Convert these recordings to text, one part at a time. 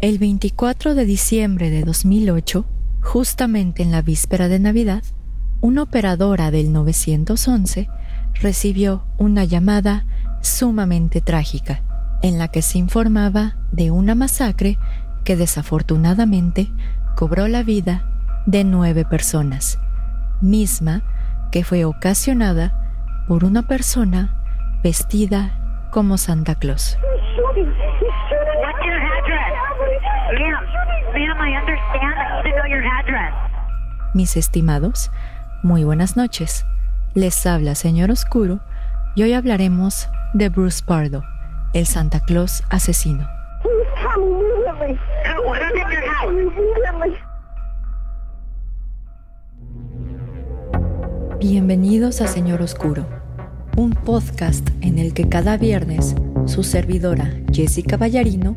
El 24 de diciembre de 2008, justamente en la víspera de Navidad, una operadora del 911 recibió una llamada sumamente trágica en la que se informaba de una masacre que desafortunadamente cobró la vida de nueve personas, misma que fue ocasionada por una persona vestida como Santa Claus. Mis estimados, muy buenas noches. Les habla Señor Oscuro y hoy hablaremos de Bruce Pardo, el Santa Claus asesino. Bienvenidos a Señor Oscuro, un podcast en el que cada viernes su servidora Jessica Ballarino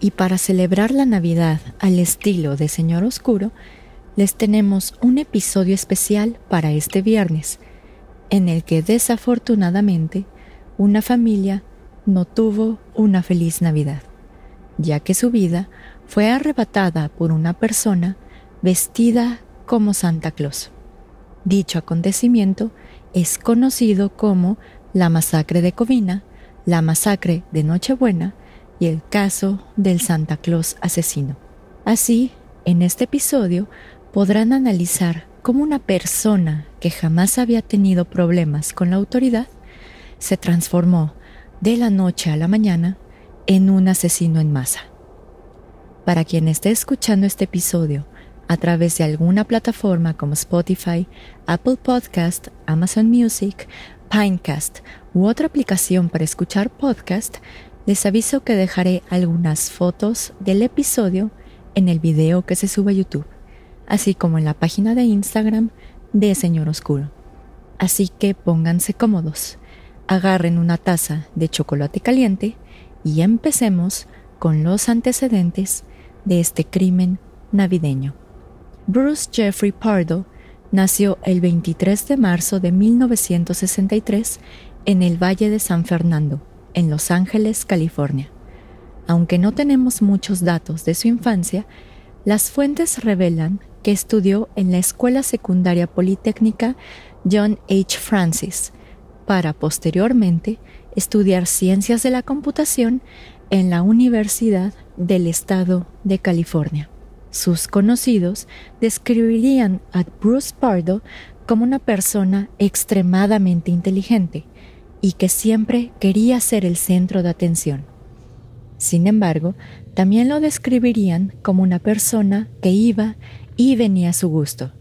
y para celebrar la Navidad al estilo de Señor Oscuro, les tenemos un episodio especial para este viernes, en el que desafortunadamente una familia no tuvo una feliz Navidad, ya que su vida fue arrebatada por una persona vestida como Santa Claus. Dicho acontecimiento es conocido como la masacre de Covina, la masacre de Nochebuena y el caso del Santa Claus asesino. Así, en este episodio podrán analizar cómo una persona que jamás había tenido problemas con la autoridad se transformó de la noche a la mañana en un asesino en masa. Para quien esté escuchando este episodio a través de alguna plataforma como Spotify, Apple Podcast, Amazon Music, Pinecast u otra aplicación para escuchar podcast, les aviso que dejaré algunas fotos del episodio en el video que se sube a YouTube, así como en la página de Instagram de Señor Oscuro. Así que pónganse cómodos, agarren una taza de chocolate caliente y empecemos con los antecedentes de este crimen navideño. Bruce Jeffrey Pardo nació el 23 de marzo de 1963 en el Valle de San Fernando, en Los Ángeles, California. Aunque no tenemos muchos datos de su infancia, las fuentes revelan que estudió en la Escuela Secundaria Politécnica John H. Francis, para posteriormente estudiar ciencias de la computación en la Universidad del Estado de California. Sus conocidos describirían a Bruce Pardo como una persona extremadamente inteligente, y que siempre quería ser el centro de atención. Sin embargo, también lo describirían como una persona que iba y venía a su gusto,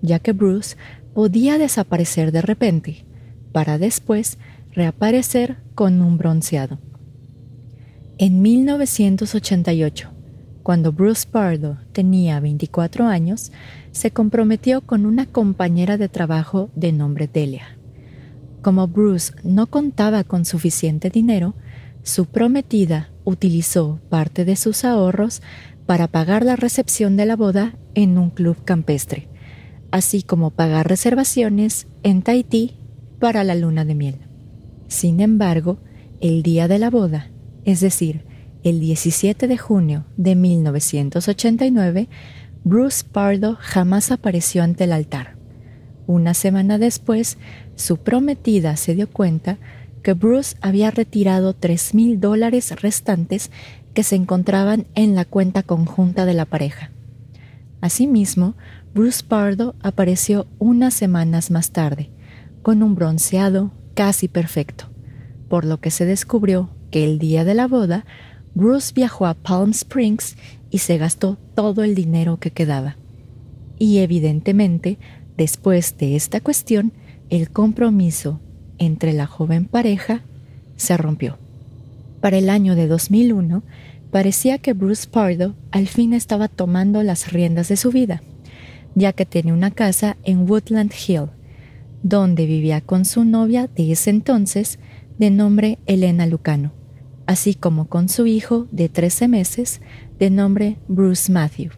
ya que Bruce podía desaparecer de repente, para después reaparecer con un bronceado. En 1988, cuando Bruce Pardo tenía 24 años, se comprometió con una compañera de trabajo de nombre Delia. Como Bruce no contaba con suficiente dinero, su prometida utilizó parte de sus ahorros para pagar la recepción de la boda en un club campestre, así como pagar reservaciones en Tahití para la luna de miel. Sin embargo, el día de la boda, es decir, el 17 de junio de 1989, Bruce Pardo jamás apareció ante el altar. Una semana después, su prometida se dio cuenta que Bruce había retirado tres mil dólares restantes que se encontraban en la cuenta conjunta de la pareja. Asimismo, Bruce Pardo apareció unas semanas más tarde, con un bronceado casi perfecto, por lo que se descubrió que el día de la boda, Bruce viajó a Palm Springs y se gastó todo el dinero que quedaba. Y evidentemente, después de esta cuestión, el compromiso entre la joven pareja se rompió. Para el año de 2001, parecía que Bruce Pardo al fin estaba tomando las riendas de su vida, ya que tenía una casa en Woodland Hill, donde vivía con su novia de ese entonces, de nombre Elena Lucano, así como con su hijo de 13 meses, de nombre Bruce Matthew.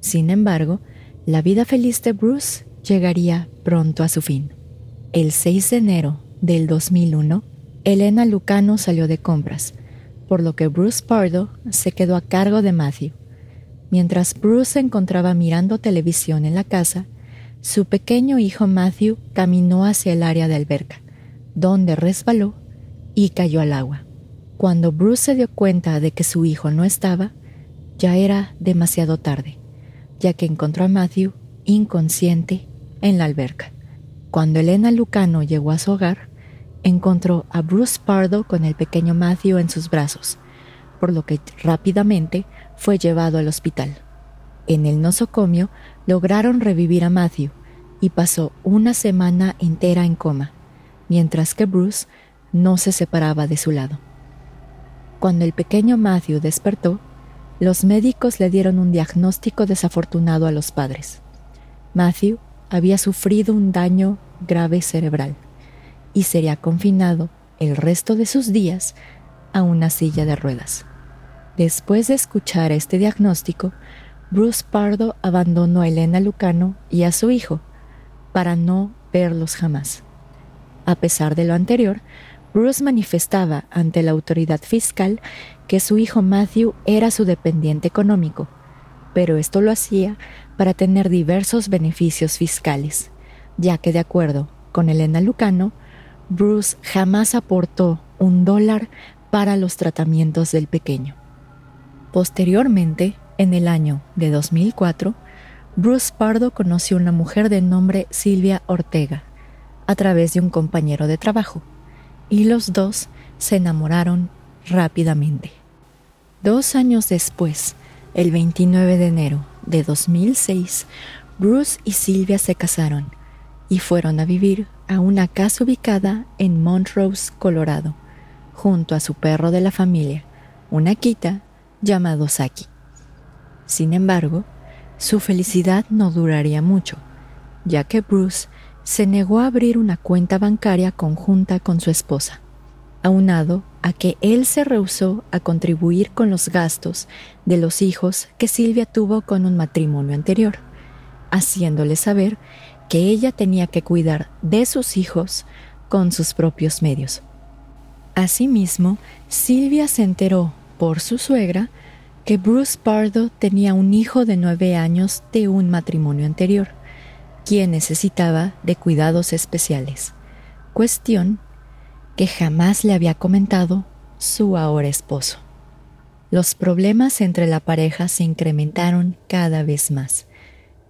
Sin embargo, la vida feliz de Bruce llegaría pronto a su fin. El 6 de enero del 2001, Elena Lucano salió de compras, por lo que Bruce Pardo se quedó a cargo de Matthew. Mientras Bruce se encontraba mirando televisión en la casa, su pequeño hijo Matthew caminó hacia el área de alberca, donde resbaló y cayó al agua. Cuando Bruce se dio cuenta de que su hijo no estaba, ya era demasiado tarde, ya que encontró a Matthew inconsciente en la alberca. Cuando Elena Lucano llegó a su hogar, encontró a Bruce Pardo con el pequeño Matthew en sus brazos, por lo que rápidamente fue llevado al hospital. En el nosocomio lograron revivir a Matthew y pasó una semana entera en coma, mientras que Bruce no se separaba de su lado. Cuando el pequeño Matthew despertó, los médicos le dieron un diagnóstico desafortunado a los padres. Matthew había sufrido un daño grave cerebral y sería confinado el resto de sus días a una silla de ruedas. Después de escuchar este diagnóstico, Bruce Pardo abandonó a Elena Lucano y a su hijo para no verlos jamás. A pesar de lo anterior, Bruce manifestaba ante la autoridad fiscal que su hijo Matthew era su dependiente económico, pero esto lo hacía para tener diversos beneficios fiscales, ya que de acuerdo con Elena Lucano, Bruce jamás aportó un dólar para los tratamientos del pequeño. Posteriormente, en el año de 2004, Bruce Pardo conoció a una mujer de nombre Silvia Ortega a través de un compañero de trabajo, y los dos se enamoraron rápidamente. Dos años después, el 29 de enero de 2006, Bruce y Silvia se casaron y fueron a vivir a una casa ubicada en Montrose, Colorado, junto a su perro de la familia, una Akita llamado Saki. Sin embargo, su felicidad no duraría mucho, ya que Bruce se negó a abrir una cuenta bancaria conjunta con su esposa, aunado a que él se rehusó a contribuir con los gastos de los hijos que Silvia tuvo con un matrimonio anterior, haciéndole saber que ella tenía que cuidar de sus hijos con sus propios medios. Asimismo, Silvia se enteró por su suegra que Bruce Pardo tenía un hijo de nueve años de un matrimonio anterior, quien necesitaba de cuidados especiales, cuestión que jamás le había comentado su ahora esposo. Los problemas entre la pareja se incrementaron cada vez más,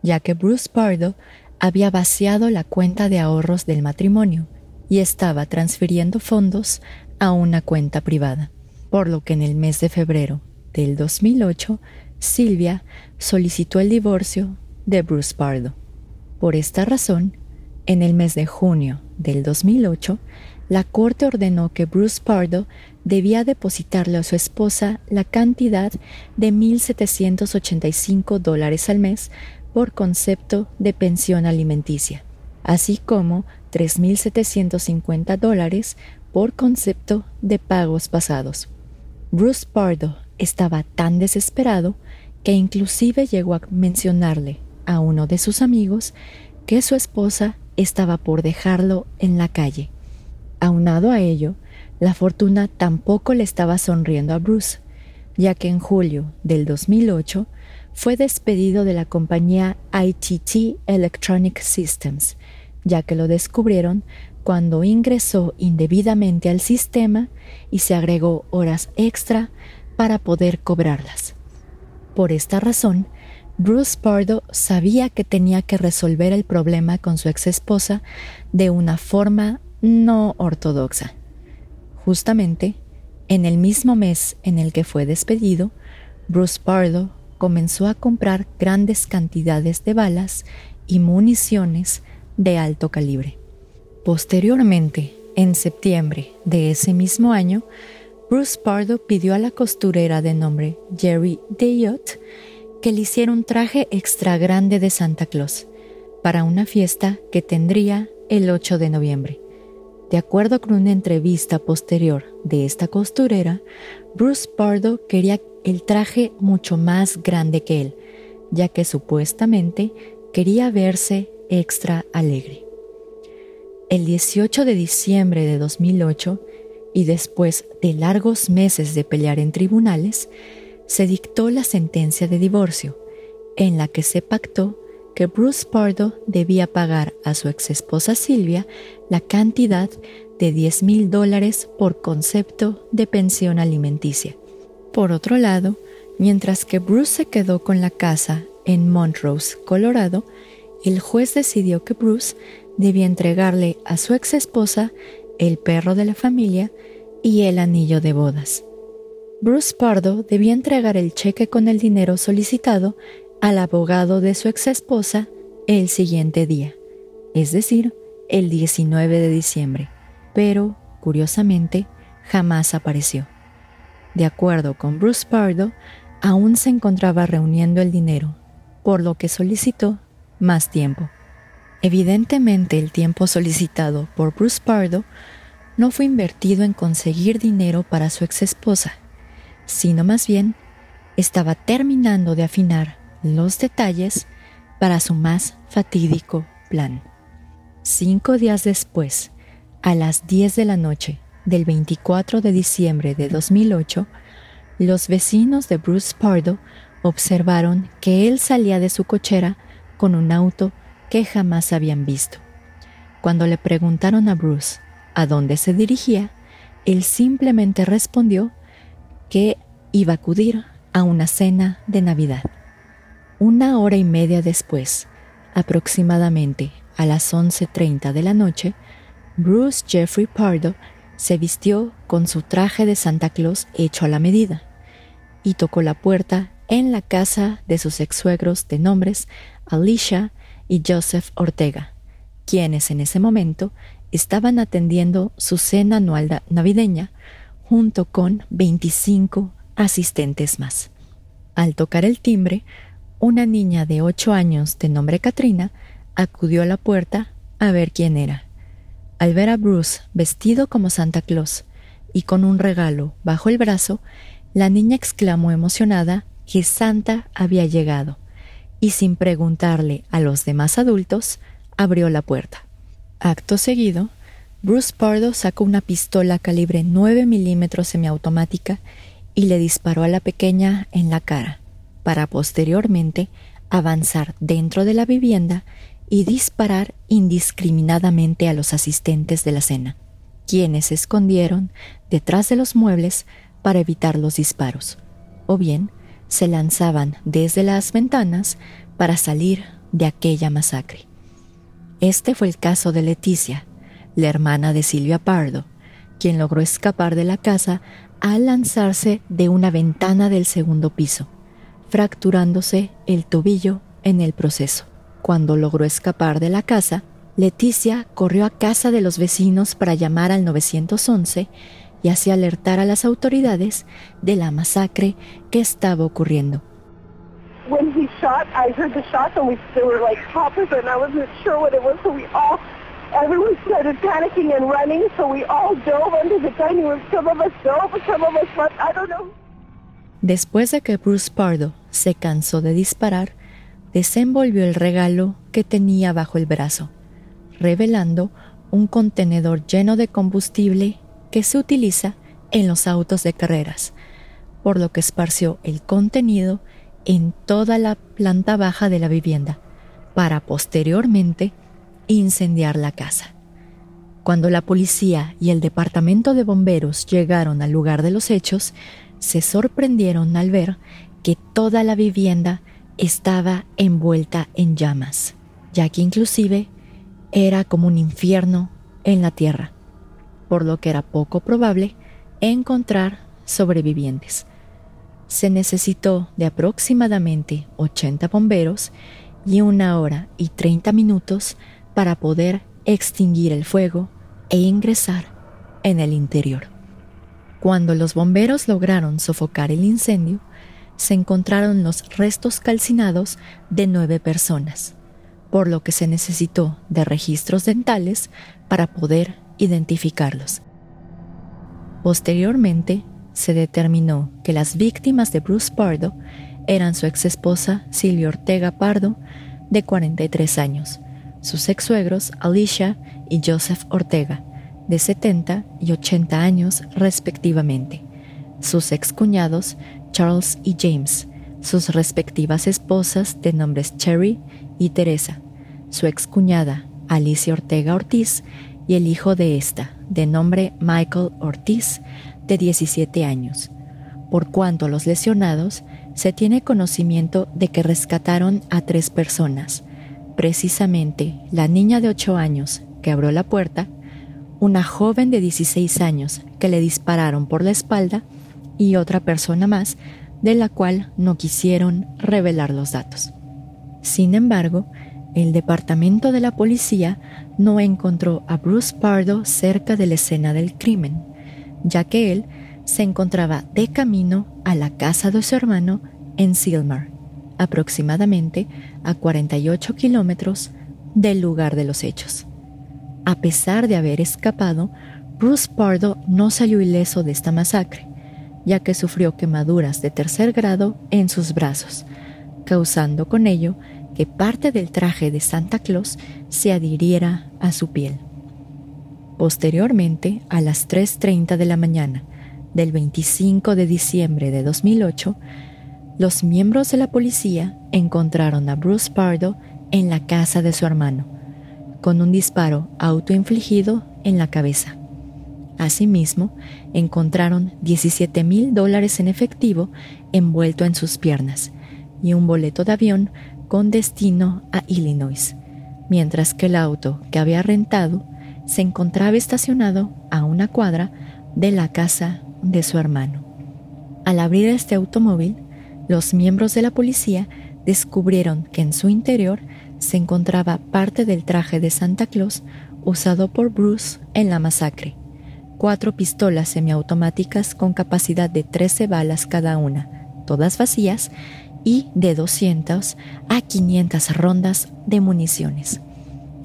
ya que Bruce Pardo había vaciado la cuenta de ahorros del matrimonio y estaba transfiriendo fondos a una cuenta privada, por lo que en el mes de febrero del 2008, Silvia solicitó el divorcio de Bruce Pardo. Por esta razón, en el mes de junio del 2008, la Corte ordenó que Bruce Pardo debía depositarle a su esposa la cantidad de 1.785 dólares al mes por concepto de pensión alimenticia, así como 3.750 dólares por concepto de pagos pasados. Bruce Pardo estaba tan desesperado que inclusive llegó a mencionarle a uno de sus amigos que su esposa estaba por dejarlo en la calle. Aunado a ello, la fortuna tampoco le estaba sonriendo a Bruce, ya que en julio del 2008 fue despedido de la compañía ITT Electronic Systems, ya que lo descubrieron cuando ingresó indebidamente al sistema y se agregó horas extra para poder cobrarlas. Por esta razón, Bruce Pardo sabía que tenía que resolver el problema con su ex esposa de una forma no ortodoxa. Justamente, en el mismo mes en el que fue despedido, Bruce Pardo comenzó a comprar grandes cantidades de balas y municiones de alto calibre. Posteriormente, en septiembre de ese mismo año, Bruce Pardo pidió a la costurera de nombre Jerry Deyot que le hiciera un traje extra grande de Santa Claus para una fiesta que tendría el 8 de noviembre. De acuerdo con una entrevista posterior de esta costurera, Bruce Pardo quería el traje mucho más grande que él, ya que supuestamente quería verse extra alegre. El 18 de diciembre de 2008, y después de largos meses de pelear en tribunales, se dictó la sentencia de divorcio, en la que se pactó que Bruce Pardo debía pagar a su exesposa Silvia la cantidad de 10 mil dólares por concepto de pensión alimenticia. Por otro lado, mientras que Bruce se quedó con la casa en Montrose, Colorado, el juez decidió que Bruce debía entregarle a su exesposa el perro de la familia y el anillo de bodas. Bruce Pardo debía entregar el cheque con el dinero solicitado al abogado de su exesposa el siguiente día, es decir, el 19 de diciembre, pero, curiosamente, jamás apareció. De acuerdo con Bruce Pardo, aún se encontraba reuniendo el dinero, por lo que solicitó más tiempo. Evidentemente el tiempo solicitado por Bruce Pardo no fue invertido en conseguir dinero para su exesposa, sino más bien estaba terminando de afinar los detalles para su más fatídico plan. Cinco días después, a las 10 de la noche del 24 de diciembre de 2008, los vecinos de Bruce Pardo observaron que él salía de su cochera con un auto que jamás habían visto. Cuando le preguntaron a Bruce a dónde se dirigía, él simplemente respondió que iba a acudir a una cena de Navidad. Una hora y media después, aproximadamente a las 11.30 de la noche, Bruce Jeffrey Pardo se vistió con su traje de Santa Claus hecho a la medida y tocó la puerta en la casa de sus ex-suegros de nombres Alicia y Joseph Ortega, quienes en ese momento estaban atendiendo su cena anual navideña junto con 25 asistentes más. Al tocar el timbre, una niña de ocho años de nombre Katrina acudió a la puerta a ver quién era. Al ver a Bruce vestido como Santa Claus y con un regalo bajo el brazo, la niña exclamó emocionada que Santa había llegado y sin preguntarle a los demás adultos, abrió la puerta. Acto seguido, Bruce Pardo sacó una pistola calibre 9 milímetros semiautomática y le disparó a la pequeña en la cara para posteriormente avanzar dentro de la vivienda y disparar indiscriminadamente a los asistentes de la cena, quienes se escondieron detrás de los muebles para evitar los disparos, o bien se lanzaban desde las ventanas para salir de aquella masacre. Este fue el caso de Leticia, la hermana de Silvia Pardo, quien logró escapar de la casa al lanzarse de una ventana del segundo piso fracturándose el tobillo en el proceso. Cuando logró escapar de la casa, Leticia corrió a casa de los vecinos para llamar al 911 y así alertar a las autoridades de la masacre que estaba ocurriendo. When he shot, I heard the shots and we they were like poppers and I wasn't sure what it was, so we all everyone started panicking and running, so we all dove under the dining room. Some of us dove, some of us left, I don't know. Después de que Bruce Pardo se cansó de disparar, desenvolvió el regalo que tenía bajo el brazo, revelando un contenedor lleno de combustible que se utiliza en los autos de carreras, por lo que esparció el contenido en toda la planta baja de la vivienda, para posteriormente incendiar la casa. Cuando la policía y el departamento de bomberos llegaron al lugar de los hechos, se sorprendieron al ver que toda la vivienda estaba envuelta en llamas, ya que inclusive era como un infierno en la tierra, por lo que era poco probable encontrar sobrevivientes. Se necesitó de aproximadamente 80 bomberos y una hora y 30 minutos para poder extinguir el fuego e ingresar en el interior. Cuando los bomberos lograron sofocar el incendio, se encontraron los restos calcinados de nueve personas, por lo que se necesitó de registros dentales para poder identificarlos. Posteriormente, se determinó que las víctimas de Bruce Pardo eran su ex esposa Silvia Ortega Pardo, de 43 años, sus ex suegros Alicia y Joseph Ortega, de 70 y 80 años respectivamente, sus ex cuñados Charles y James, sus respectivas esposas de nombres Cherry y Teresa, su excuñada Alicia Ortega Ortiz y el hijo de esta, de nombre Michael Ortiz, de 17 años. Por cuanto a los lesionados, se tiene conocimiento de que rescataron a tres personas, precisamente la niña de 8 años que abrió la puerta, una joven de 16 años que le dispararon por la espalda y otra persona más de la cual no quisieron revelar los datos. Sin embargo, el departamento de la policía no encontró a Bruce Pardo cerca de la escena del crimen, ya que él se encontraba de camino a la casa de su hermano en Silmar, aproximadamente a 48 kilómetros del lugar de los hechos. A pesar de haber escapado, Bruce Pardo no salió ileso de esta masacre, ya que sufrió quemaduras de tercer grado en sus brazos, causando con ello que parte del traje de Santa Claus se adhiriera a su piel. Posteriormente, a las 3.30 de la mañana del 25 de diciembre de 2008, los miembros de la policía encontraron a Bruce Pardo en la casa de su hermano, con un disparo autoinfligido en la cabeza. Asimismo, encontraron 17 mil dólares en efectivo envuelto en sus piernas y un boleto de avión con destino a Illinois, mientras que el auto que había rentado se encontraba estacionado a una cuadra de la casa de su hermano. Al abrir este automóvil, los miembros de la policía descubrieron que en su interior se encontraba parte del traje de Santa Claus usado por Bruce en la masacre cuatro pistolas semiautomáticas con capacidad de 13 balas cada una, todas vacías, y de 200 a 500 rondas de municiones.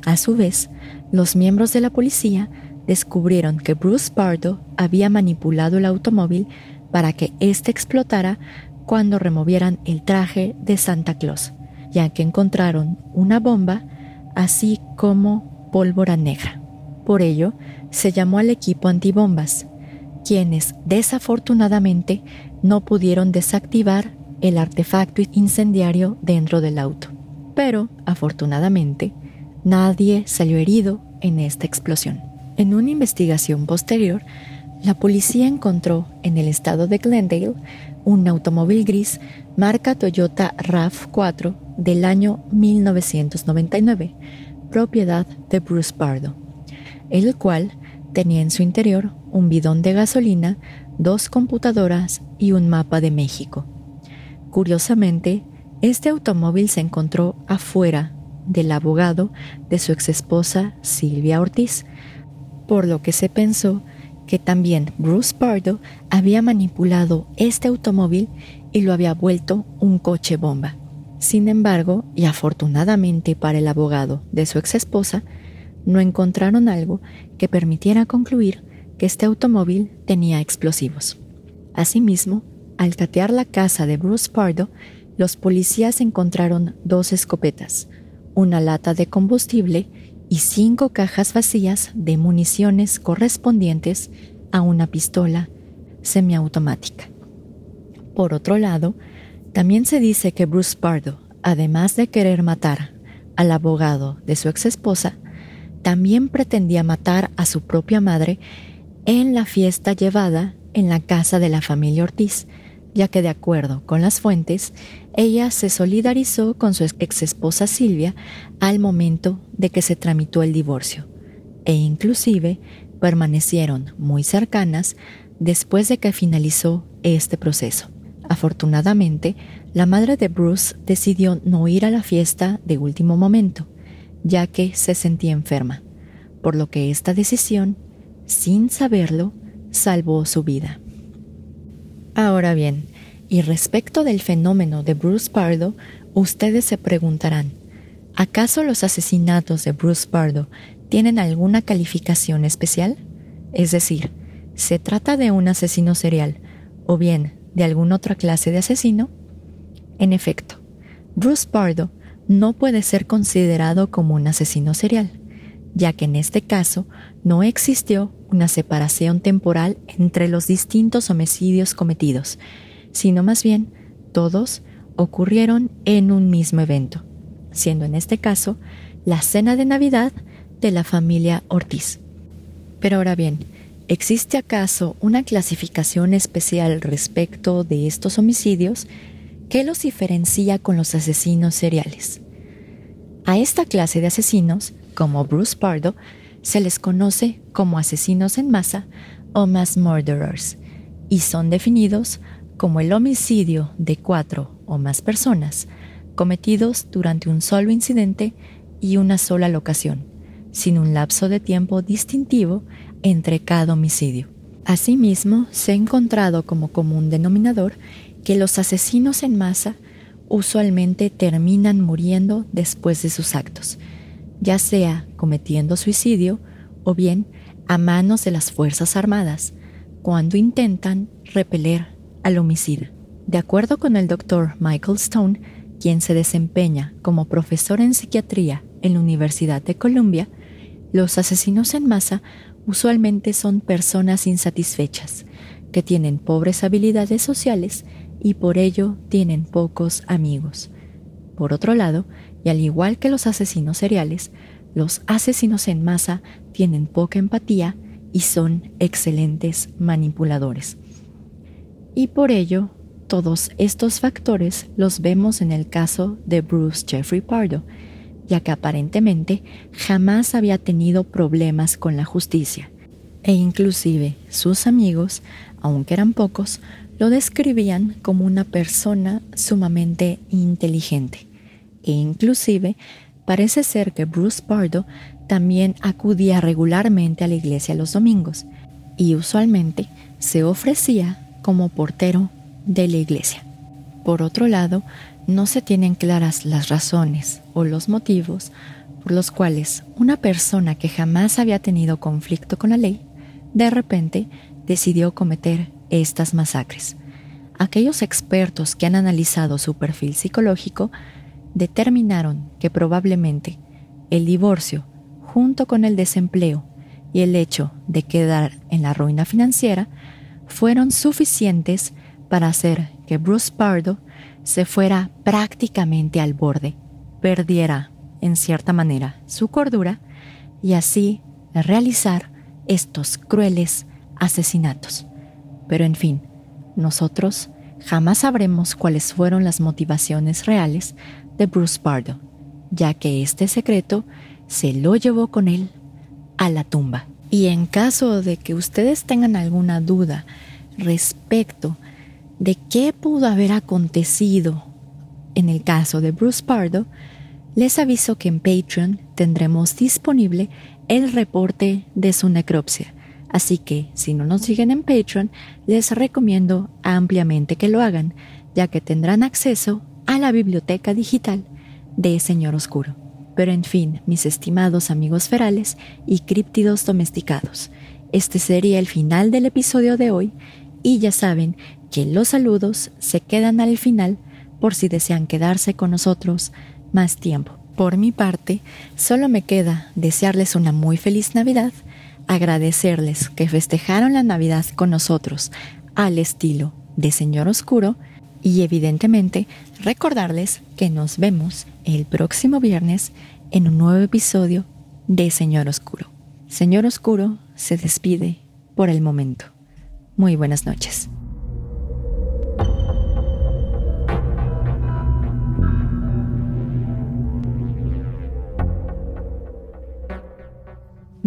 A su vez, los miembros de la policía descubrieron que Bruce Pardo había manipulado el automóvil para que éste explotara cuando removieran el traje de Santa Claus, ya que encontraron una bomba así como pólvora negra. Por ello, se llamó al equipo antibombas, quienes desafortunadamente no pudieron desactivar el artefacto incendiario dentro del auto. Pero, afortunadamente, nadie salió herido en esta explosión. En una investigación posterior, la policía encontró en el estado de Glendale un automóvil gris marca Toyota RAV4 del año 1999, propiedad de Bruce Pardo, el cual Tenía en su interior un bidón de gasolina, dos computadoras y un mapa de México. Curiosamente, este automóvil se encontró afuera del abogado de su exesposa Silvia Ortiz, por lo que se pensó que también Bruce Pardo había manipulado este automóvil y lo había vuelto un coche bomba. Sin embargo, y afortunadamente para el abogado de su exesposa, no encontraron algo que permitiera concluir que este automóvil tenía explosivos. Asimismo, al catear la casa de Bruce Pardo, los policías encontraron dos escopetas, una lata de combustible y cinco cajas vacías de municiones correspondientes a una pistola semiautomática. Por otro lado, también se dice que Bruce Pardo, además de querer matar al abogado de su exesposa, también pretendía matar a su propia madre en la fiesta llevada en la casa de la familia Ortiz, ya que de acuerdo con las fuentes, ella se solidarizó con su ex esposa Silvia al momento de que se tramitó el divorcio, e inclusive permanecieron muy cercanas después de que finalizó este proceso. Afortunadamente, la madre de Bruce decidió no ir a la fiesta de último momento, ya que se sentía enferma, por lo que esta decisión, sin saberlo, salvó su vida. Ahora bien, y respecto del fenómeno de Bruce Pardo, ustedes se preguntarán, ¿acaso los asesinatos de Bruce Pardo tienen alguna calificación especial? Es decir, ¿se trata de un asesino serial o bien de alguna otra clase de asesino? En efecto, Bruce Pardo no puede ser considerado como un asesino serial, ya que en este caso no existió una separación temporal entre los distintos homicidios cometidos, sino más bien todos ocurrieron en un mismo evento, siendo en este caso la cena de Navidad de la familia Ortiz. Pero ahora bien, ¿existe acaso una clasificación especial respecto de estos homicidios que los diferencia con los asesinos seriales? A esta clase de asesinos, como Bruce Pardo, se les conoce como asesinos en masa o mass murderers y son definidos como el homicidio de cuatro o más personas cometidos durante un solo incidente y una sola locación, sin un lapso de tiempo distintivo entre cada homicidio. Asimismo, se ha encontrado como común denominador que los asesinos en masa usualmente terminan muriendo después de sus actos, ya sea cometiendo suicidio o bien a manos de las Fuerzas Armadas, cuando intentan repeler al homicida. De acuerdo con el doctor Michael Stone, quien se desempeña como profesor en psiquiatría en la Universidad de Columbia, los asesinos en masa usualmente son personas insatisfechas, que tienen pobres habilidades sociales y por ello tienen pocos amigos. Por otro lado, y al igual que los asesinos seriales, los asesinos en masa tienen poca empatía y son excelentes manipuladores. Y por ello, todos estos factores los vemos en el caso de Bruce Jeffrey Pardo, ya que aparentemente jamás había tenido problemas con la justicia, e inclusive sus amigos, aunque eran pocos, lo describían como una persona sumamente inteligente, e inclusive parece ser que Bruce Pardo también acudía regularmente a la iglesia los domingos, y usualmente se ofrecía como portero de la iglesia. Por otro lado, no se tienen claras las razones o los motivos por los cuales una persona que jamás había tenido conflicto con la ley, de repente decidió cometer estas masacres. Aquellos expertos que han analizado su perfil psicológico determinaron que probablemente el divorcio, junto con el desempleo y el hecho de quedar en la ruina financiera, fueron suficientes para hacer que Bruce Pardo se fuera prácticamente al borde, perdiera, en cierta manera, su cordura y así realizar estos crueles asesinatos. Pero en fin, nosotros jamás sabremos cuáles fueron las motivaciones reales de Bruce Pardo, ya que este secreto se lo llevó con él a la tumba. Y en caso de que ustedes tengan alguna duda respecto de qué pudo haber acontecido en el caso de Bruce Pardo, les aviso que en Patreon tendremos disponible el reporte de su necropsia. Así que si no nos siguen en Patreon, les recomiendo ampliamente que lo hagan, ya que tendrán acceso a la biblioteca digital de Señor Oscuro. Pero en fin, mis estimados amigos ferales y críptidos domesticados, este sería el final del episodio de hoy y ya saben que los saludos se quedan al final por si desean quedarse con nosotros más tiempo. Por mi parte, solo me queda desearles una muy feliz Navidad, agradecerles que festejaron la Navidad con nosotros al estilo de Señor Oscuro y evidentemente recordarles que nos vemos el próximo viernes en un nuevo episodio de Señor Oscuro. Señor Oscuro se despide por el momento. Muy buenas noches.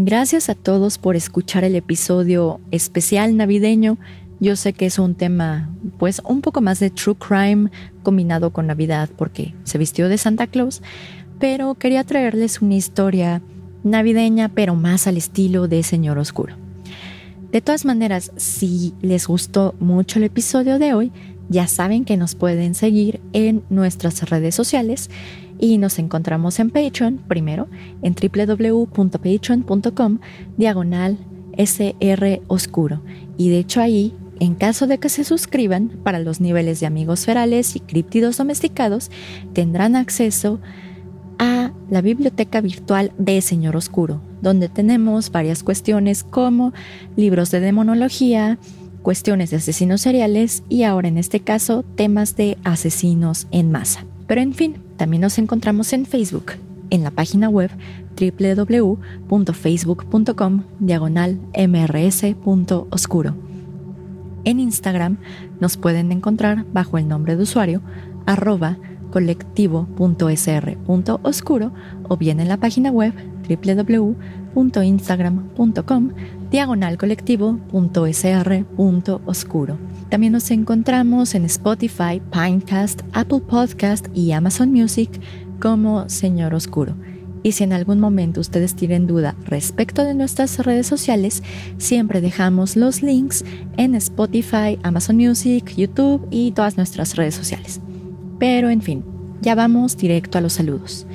Gracias a todos por escuchar el episodio especial navideño. Yo sé que es un tema, pues, un poco más de true crime combinado con Navidad porque se vistió de Santa Claus, pero quería traerles una historia navideña, pero más al estilo de Señor Oscuro. De todas maneras, si les gustó mucho el episodio de hoy, ya saben que nos pueden seguir en nuestras redes sociales y nos encontramos en Patreon primero en www.patreon.com diagonal SR Oscuro y de hecho ahí en caso de que se suscriban para los niveles de amigos ferales y críptidos domesticados tendrán acceso a la biblioteca virtual de Señor Oscuro, donde tenemos varias cuestiones como libros de demonología, cuestiones de asesinos seriales y ahora en este caso temas de asesinos en masa. Pero en fin, también nos encontramos en Facebook, en la página web www.facebook.com diagonal mrs.oscuro. En Instagram nos pueden encontrar bajo el nombre de usuario arroba colectivo.sr.oscuro o bien en la página web www.instagram.com diagonal colectivo.sr.oscuro. También nos encontramos en Spotify, Pinecast, Apple Podcast y Amazon Music como Señor Oscuro. Y si en algún momento ustedes tienen duda respecto de nuestras redes sociales, siempre dejamos los links en Spotify, Amazon Music, YouTube y todas nuestras redes sociales. Pero en fin, ya vamos directo a los saludos.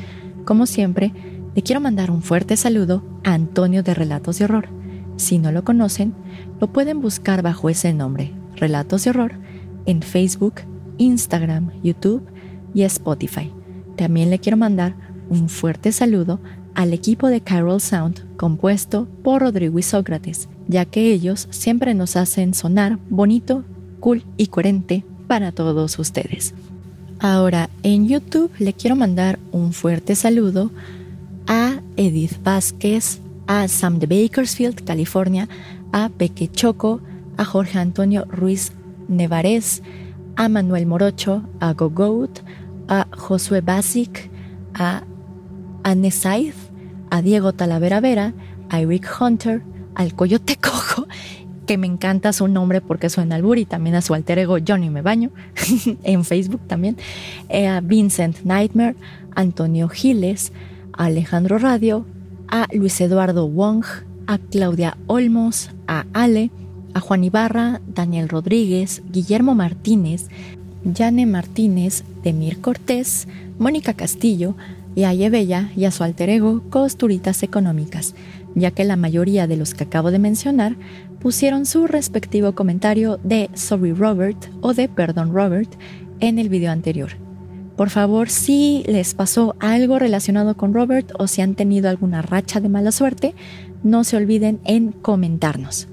Como siempre, le quiero mandar un fuerte saludo a Antonio de Relatos de Horror. Si no lo conocen, lo pueden buscar bajo ese nombre, Relatos de Horror en Facebook, Instagram, YouTube y Spotify. También le quiero mandar un fuerte saludo al equipo de Carol Sound compuesto por Rodrigo y Sócrates, ya que ellos siempre nos hacen sonar bonito, cool y coherente para todos ustedes. Ahora, en YouTube le quiero mandar un fuerte saludo a Edith Vázquez, a Sam de Bakersfield, California, a Peque Choco, a Jorge Antonio Ruiz Nevarez, a Manuel Morocho, a Gogout, a Josué Basic, a Anne Said, a Diego Talavera Vera, a Eric Hunter, al Coyote Cojo, que me encanta su nombre porque suena al y también a su alter ego Johnny Me Baño, en Facebook también, eh, a Vincent Nightmare, Antonio Giles, a Alejandro Radio, a Luis Eduardo Wong, a Claudia Olmos, a Ale, a Juan Ibarra, Daniel Rodríguez, Guillermo Martínez, Yane Martínez, Demir Cortés, Mónica Castillo, y a Yebella y a su alter ego Costuritas Económicas, ya que la mayoría de los que acabo de mencionar pusieron su respectivo comentario de Sorry Robert o de Perdón Robert en el video anterior. Por favor, si les pasó algo relacionado con Robert o si han tenido alguna racha de mala suerte, no se olviden en comentarnos.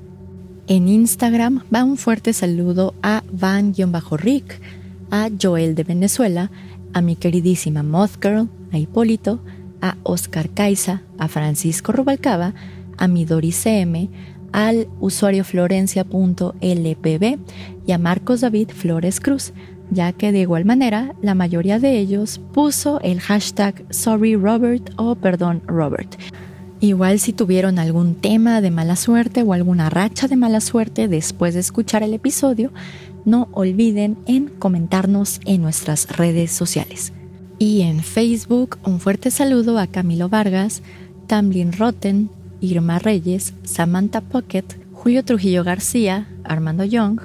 En Instagram va un fuerte saludo a Van-Rick, a Joel de Venezuela, a mi queridísima Moth Girl, a Hipólito, a Oscar Caiza, a Francisco Rubalcaba, a Midori CM, al usuario florencia.lpb y a Marcos David Flores Cruz, ya que de igual manera la mayoría de ellos puso el hashtag Sorry Robert o Perdón Robert. Igual si tuvieron algún tema de mala suerte o alguna racha de mala suerte después de escuchar el episodio, no olviden en comentarnos en nuestras redes sociales. Y en Facebook, un fuerte saludo a Camilo Vargas, Tamlin Rotten, Irma Reyes, Samantha Pocket, Julio Trujillo García, Armando Young,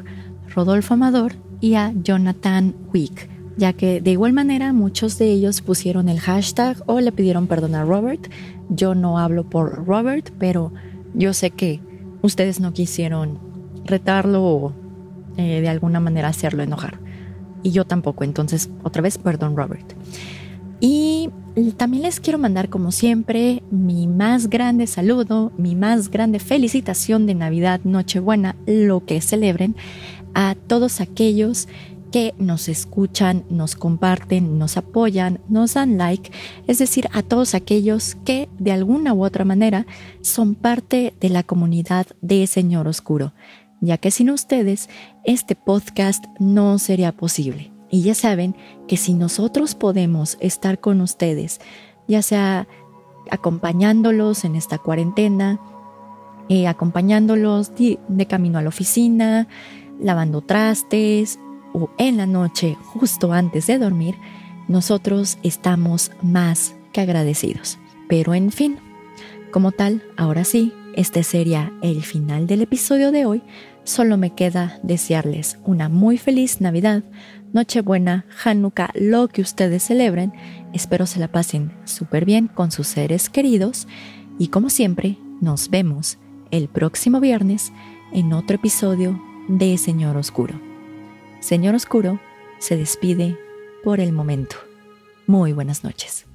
Rodolfo Amador y a Jonathan Wick ya que de igual manera muchos de ellos pusieron el hashtag o le pidieron perdón a Robert. Yo no hablo por Robert, pero yo sé que ustedes no quisieron retarlo o eh, de alguna manera hacerlo enojar. Y yo tampoco, entonces otra vez perdón Robert. Y también les quiero mandar como siempre mi más grande saludo, mi más grande felicitación de Navidad, Nochebuena, lo que celebren a todos aquellos que nos escuchan, nos comparten, nos apoyan, nos dan like, es decir, a todos aquellos que de alguna u otra manera son parte de la comunidad de Señor Oscuro. ya que sin ustedes este podcast no sería posible. Y ya saben que si nosotros podemos estar con ustedes, ya sea acompañándolos en esta cuarentena, eh, acompañándolos de, de camino a la oficina, lavando trastes o en la noche justo antes de dormir, nosotros estamos más que agradecidos. Pero en fin, como tal, ahora sí, este sería el final del episodio de hoy. Solo me queda desearles una muy feliz Navidad, Nochebuena, Hanukkah, lo que ustedes celebren. Espero se la pasen súper bien con sus seres queridos y como siempre, nos vemos el próximo viernes en otro episodio de Señor Oscuro. Señor Oscuro se despide por el momento. Muy buenas noches.